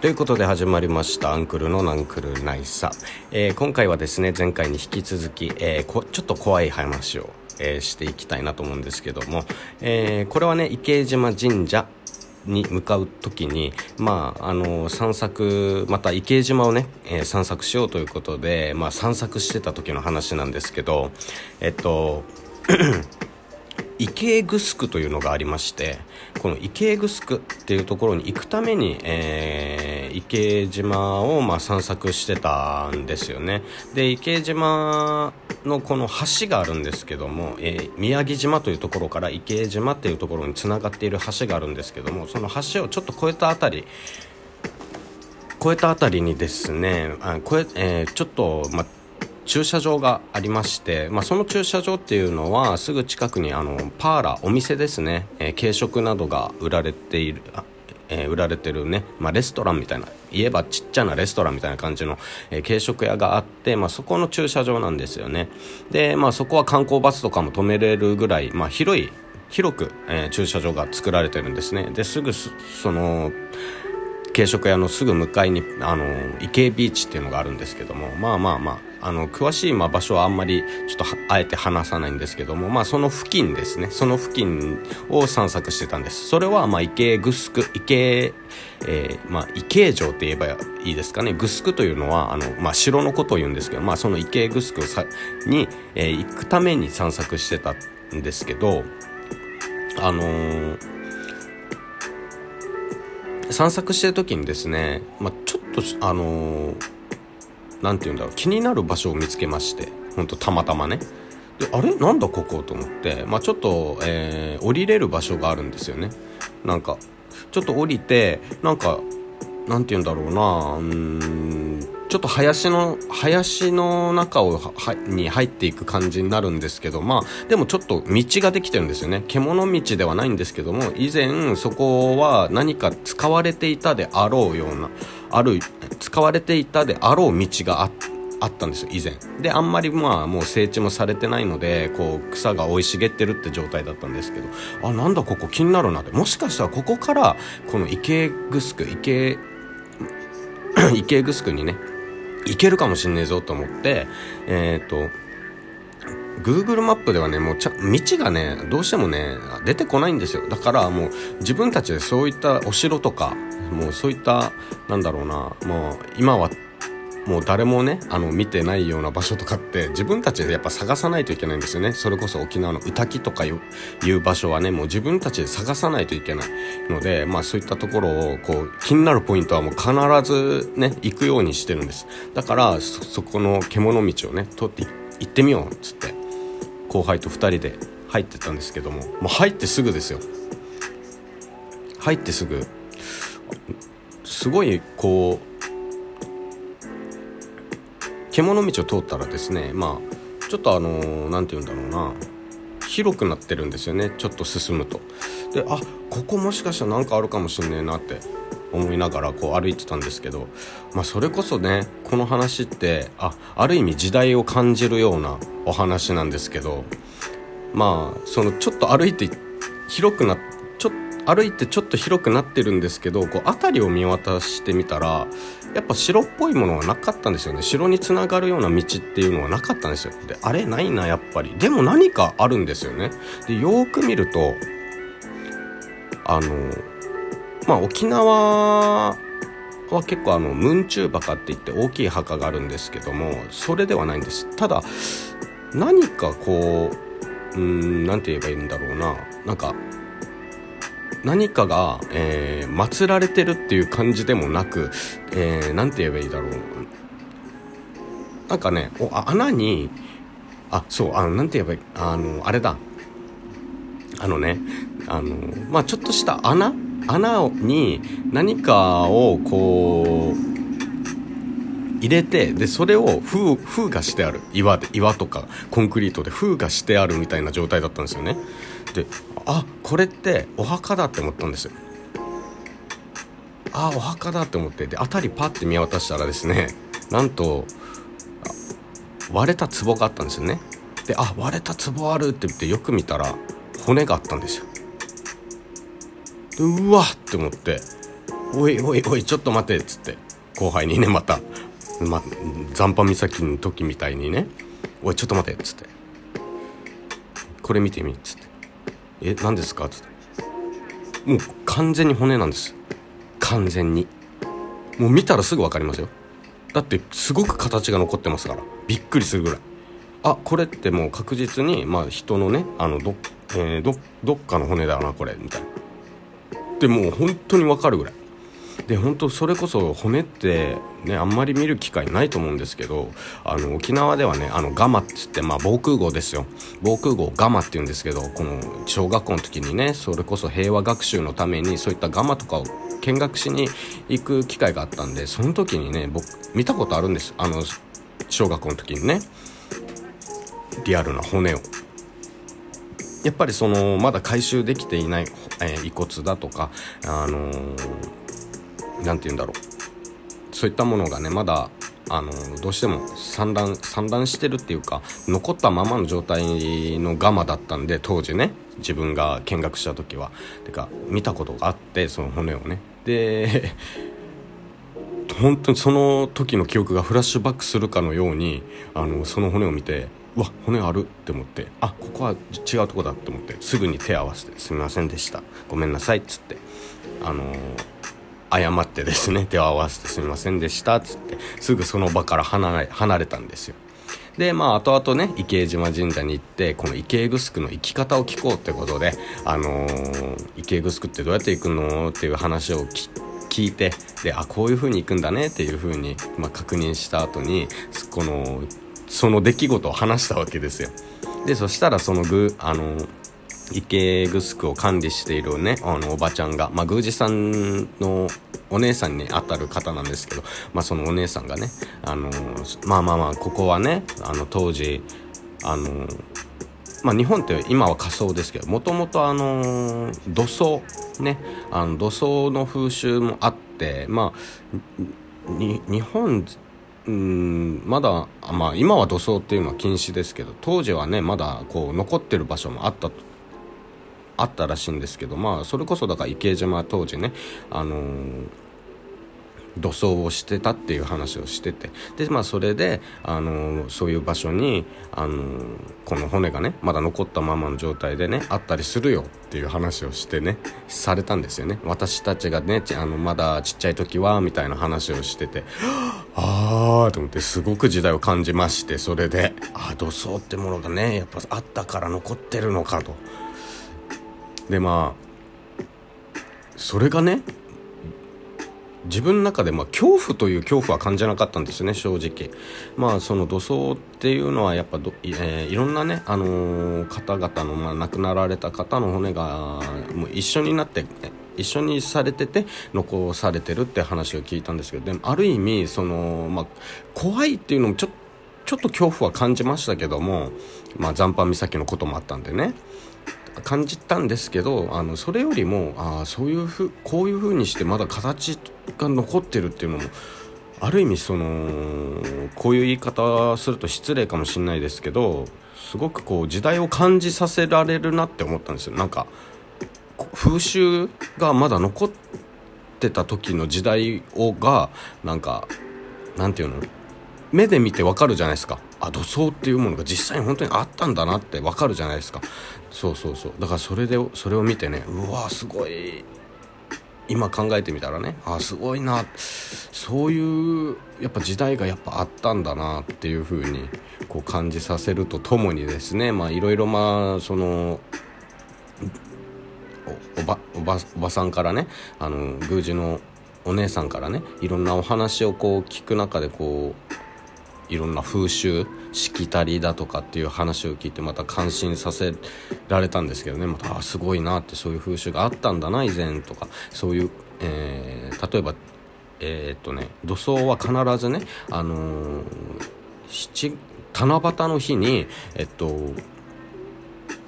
ということで始まりました「アンクルのナンクルナイサ」えー、今回はですね前回に引き続き、えー、ちょっと怖い話を、えー、していきたいなと思うんですけども、えこれはね池江島神社に向かう時に、まあ、あの散策また池江島をね、え散策しようということで、まあ、散策してた時の話なんですけどえっと池江城というのがありましてこの池江城っていうところに行くために、えー、池江島をまあ散策してたんですよね。で池江島のこの橋があるんですけども、えー、宮城島というところから池江島っていうところにつながっている橋があるんですけどもその橋をちょっと越えた辺り越えた辺りにですねあ越ええー、ちょっと、まあ駐車場がありまして、まあ、その駐車場っていうのはすぐ近くにあのパーラーお店ですね、えー、軽食などが売られているえー、売られてるね、まあ、レストランみたいな言えばちっちゃなレストランみたいな感じの、えー、軽食屋があって、まあ、そこの駐車場なんですよね。で、まあ、そこは観光バスとかも止めれるぐらい、まあ、広い広く、えー、駐車場が作られてるんですね。ですぐその軽食屋のすぐ向かいにあの池江ビーチっていうのがあるんですけどもまあまあまああの詳しいま場所はあんまりちょっとあえて話さないんですけどもまあその付近ですね。その付近を散策してたんです。それはま池江グスク池江えー、まあ、池江城って言えばいいですかね。グスクというのはあの、まあ、城のことを言うんですけど、まあ、その池江グスクに、えー、行くために散策してたんですけどあのー散策してる時にですね、まあ、ちょっとあの何、て言うんだろう気になる場所を見つけましてほんとたまたまね。であれ？なんだここと思って、まあ、ちょっと、えー、降りれる場所があるんですよね。なんかちょっと降りてなんかなんて言うんだろうなうんちょっと林の林の中をはに入っていく感じになるんですけどまあでもちょっと道ができてるんですよね。獣道ではないんですけども以前そこは何か使われていたであろうようなある使われていたであろう道があってあったんですよ以前。であんまりまあもう整地もされてないのでこう草が生い茂ってるって状態だったんですけどあなんだここ気になるなって。もしかしたらここからこの池城池 池城にねいけるかもしんねえぞと思ってえっ、ー、と Google マップではねもうちゃ道がねどうしてもね出てこないんですよ。だからもう自分たちでそういったお城とかもうそういったなんだろうなもう今はもう誰もねあの見てないような場所とかって自分たちでやっぱ探さないといけないんですよね。それこそ沖縄の宇滝とかいう場所はねもう自分たちで探さないといけないのでまあそういったところをこう気になるポイントはもう必ずね行くようにしてるんです。だからそこの獣道をね通って行ってみようっつって後輩と2人で入ってたんですけどももう入ってすぐですよ。入ってすぐ。すごいこう獣道を通ったらですねまあちょっとあの何、て言うんだろうな。広くなってるんですよね。ちょっと進むと。であここもしかしたら何かあるかもしんねえなって思いながらこう歩いてたんですけど、まあ、それこそねこの話ってあある意味時代を感じるようなお話なんですけど。まあそのちょっと歩いて広くなちょ歩いてちょっと広くなってるんですけどこう辺りを見渡してみたらやっぱ城っぽいものはなかったんですよね。城につながるような道っていうのはなかったんですよ。であれないなやっぱり。でも何かあるんですよね。でよーく見るとあのまあ沖縄は結構あのムンチューバカって言って大きい墓があるんですけどもそれではないんです。ただ何かこううん何て言えばいいんだろうな。なんか何かが、えー、祀られてるっていう感じでもなく、えー、なんて言えばいいだろう。なんかね、お穴に、あ、そう、あの、なんて言えばいい、あの、あれだ。あのね、あの、まあちょっとした穴穴に何かをこう、入れて、で、それを封、封がしてある。岩で、岩とかコンクリートで封がしてあるみたいな状態だったんですよね。であこれってお墓だって思ったんです。よあお墓だって思って。で辺りパッて見渡したらですねなんと割れた壺があったんですよね。であ割れた壺あるって言ってよく見たら骨があったんですよ。でうわって思って「おいおいおいちょっと待て」っつって後輩にねまた、ま、残波岬の時みたいにね「おいちょっと待て」っつって「これ見てみ」っつって「え何ですか?」っつってもう完全に骨なんです。完全に。もう見たらすぐ分かりますよ。だってすごく形が残ってますから。びっくりするぐらい。あこれってもう確実に、まあ、人のねあのど,、えー、どどっかの骨だなこれ。みたいな。でもう本当に分かるぐらい。で本当それこそ骨ってねあんまり見る機会ないと思うんですけどあの沖縄ではねあのガマっつってまあ防空壕ですよ。防空壕ガマって言うんですけどこの小学校の時にねそれこそ平和学習のためにそういったガマとかを見学しに行く機会があったんでその時にね僕見たことあるんです。あの小学校の時にね。リアルな骨を。やっぱりそのまだ回収できていない、えー、遺骨だとかあの何、て言うんだろう。そういったものがねまだあのどうしても散乱散乱してるっていうか残ったままの状態のガマだったんで当時ね自分が見学した時は。てか見たことがあってその骨をね。で 本当にその時の記憶がフラッシュバックするかのようにあのその骨を見てうわ骨あるって思ってあここは違うとこだって思ってすぐに手合わせて「すみませんでした。ごめんなさい」っつってあの謝ってですね手を合わせて「すみませんでした」っつってすぐその場から離れ離れたんですよ。でまあ後々ね池江島神社に行ってこの池江グスクの生き方を聞こうってことであのー、池江グスクってどうやって行くのっていう話を聞いてであこういう風に行くんだねっていう風にまあ、確認した後にこのその出来事を話したわけですよ。でそしたらそのぐあの池グスクを管理しているねあのおばちゃんが、まあ、宮司さんのお姉さんに当たる方なんですけど、まあ、そのお姉さんがねあのまあまあまあここはねあの当時あのまあ、日本って今は仮想ですけどもともとあの土葬ねあの土葬の風習もあってまあ日本うんまだ、まあ、今は土葬っていうのは禁止ですけど当時はねまだこう残ってる場所もあったあったらしいんですけどまあそれこそだから池江島当時ねあのー土葬をしてたっていう話をしててでまあそれであのそういう場所にあのこの骨がねまだ残ったままの状態でねあったりするよっていう話をしてねされたんですよね。私たちがねあのまだちっちゃい時はみたいな話をしててああと思ってすごく時代を感じましてそれでああ土葬ってものがねやっぱあったから残ってるのかと。でまあそれがね自分の中でまあ恐怖という恐怖は感じなかったんですよね正直。まあその土葬っていうのはやっぱど、えー、いろんなね、あのー、方々の、まあ、亡くなられた方の骨がもう一緒になって一緒にされてて残されてるって話を聞いたんですけどでもある意味その、まあ、怖いっていうのもちょちょっと恐怖は感じましたけども、ま、残波岬のこともあったんでね。感じたんですけどあのそれよりもあそういうふこういうふうにしてまだ形が残ってるっていうのもある意味そのこういう言い方すると失礼かもしれないですけどすごくこう時代を感じさせられるなって思ったんですよ。なんか風習がまだ残ってた時の時代をがなんかなんていうの？目で見てわかるじゃないですか。あ土葬っていうものが実際に本当にあったんだなってわかるじゃないですか。そうそうそう。だからそれでそれを見てねうわすごい。今考えてみたらね。あすごいな。そういうやっぱ時代がやっぱあったんだなっていう風にこう感じさせるとともにですね。まあいろいろまあそのおばおばおばさんからねあの宮司のお姉さんからねいろんなお話をこう聞く中でこういろんな風習しきたりだとかっていう話を聞いてまた感心させられたんですけどね。またあすごいなってそういう風習があったんだな以前とか。そういう、えー、例えばえー、っとね土葬は必ずねあのー、七七夕の日にえっと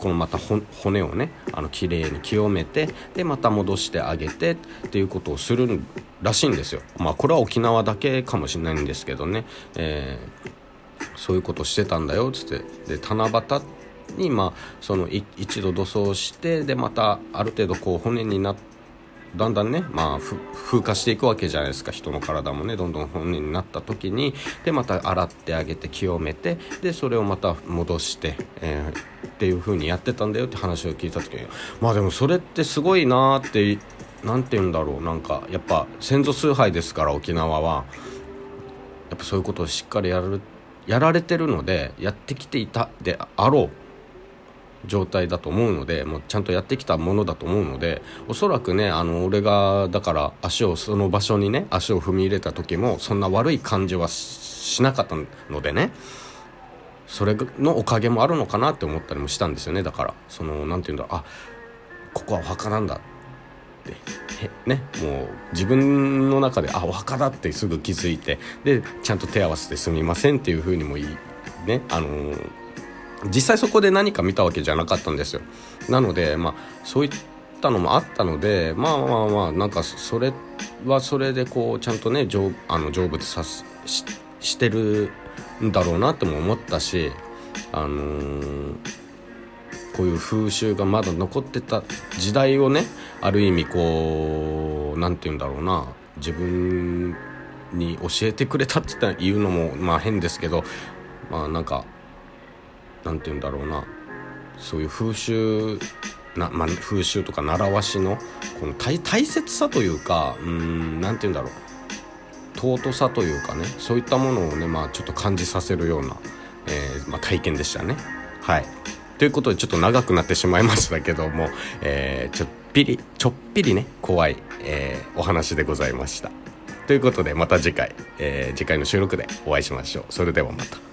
このまた骨をねあの綺麗に清めてでまた戻してあげてっていうことをするらしいんですよ。まあこれは沖縄だけかもしれないんですけどね、えー、そういうことしてたんだよっつって。で七夕にまあその一度土葬してでまたある程度こう骨になってだんだんね、まあ、風化していくわけじゃないですか。人の体もねどんどん本人になった時に。でまた洗ってあげて清めて。でそれをまた戻して、えー、っていう風にやってたんだよ。って話を聞いた時に。まあでもそれってすごいなって何て言うんだろう。なんかやっぱ先祖崇拝ですから沖縄は。やっぱそういうことをしっかりやるやられてるのでやってきていたであろう。状態だと思うのでもうちゃんとやってきたものだと思うのでおそらくねあの俺がだから足をその場所にね足を踏み入れた時もそんな悪い感じはしなかったのでねそれのおかげもあるのかなって思ったりもしたんですよね。だからその何て言うんだろうあここはお墓なんだ。ってねもう自分の中であお墓だってすぐ気づいてでちゃんと手合わせてすみませんっていうふうにもいいねあのー実際そこで何か見たわけじゃなかったんですよ。なのでまあそういったのもあったのでまあまあまあなんかそれはそれでこうちゃんとね成あの成仏さししてるんだろうなっても思ったしあのー、こういう風習がまだ残ってた時代をねある意味こう何て言うんだろうな自分に教えてくれたって言うのもまあ変ですけどまあなんか何て言うんだろうなそういう風習な、まあ、風習とか習わしのこの大切さというかうん何て言うんだろう尊さというかねそういったものをね、まあ、ちょっと感じさせるような、えー、まあ、体験でしたね。はいということでちょっと長くなってしまいましたけども、えー、ちょっぴりちょっぴりね怖い、えー、お話でございました。ということでまた次回、えー、次回の収録でお会いしましょう。それではまた。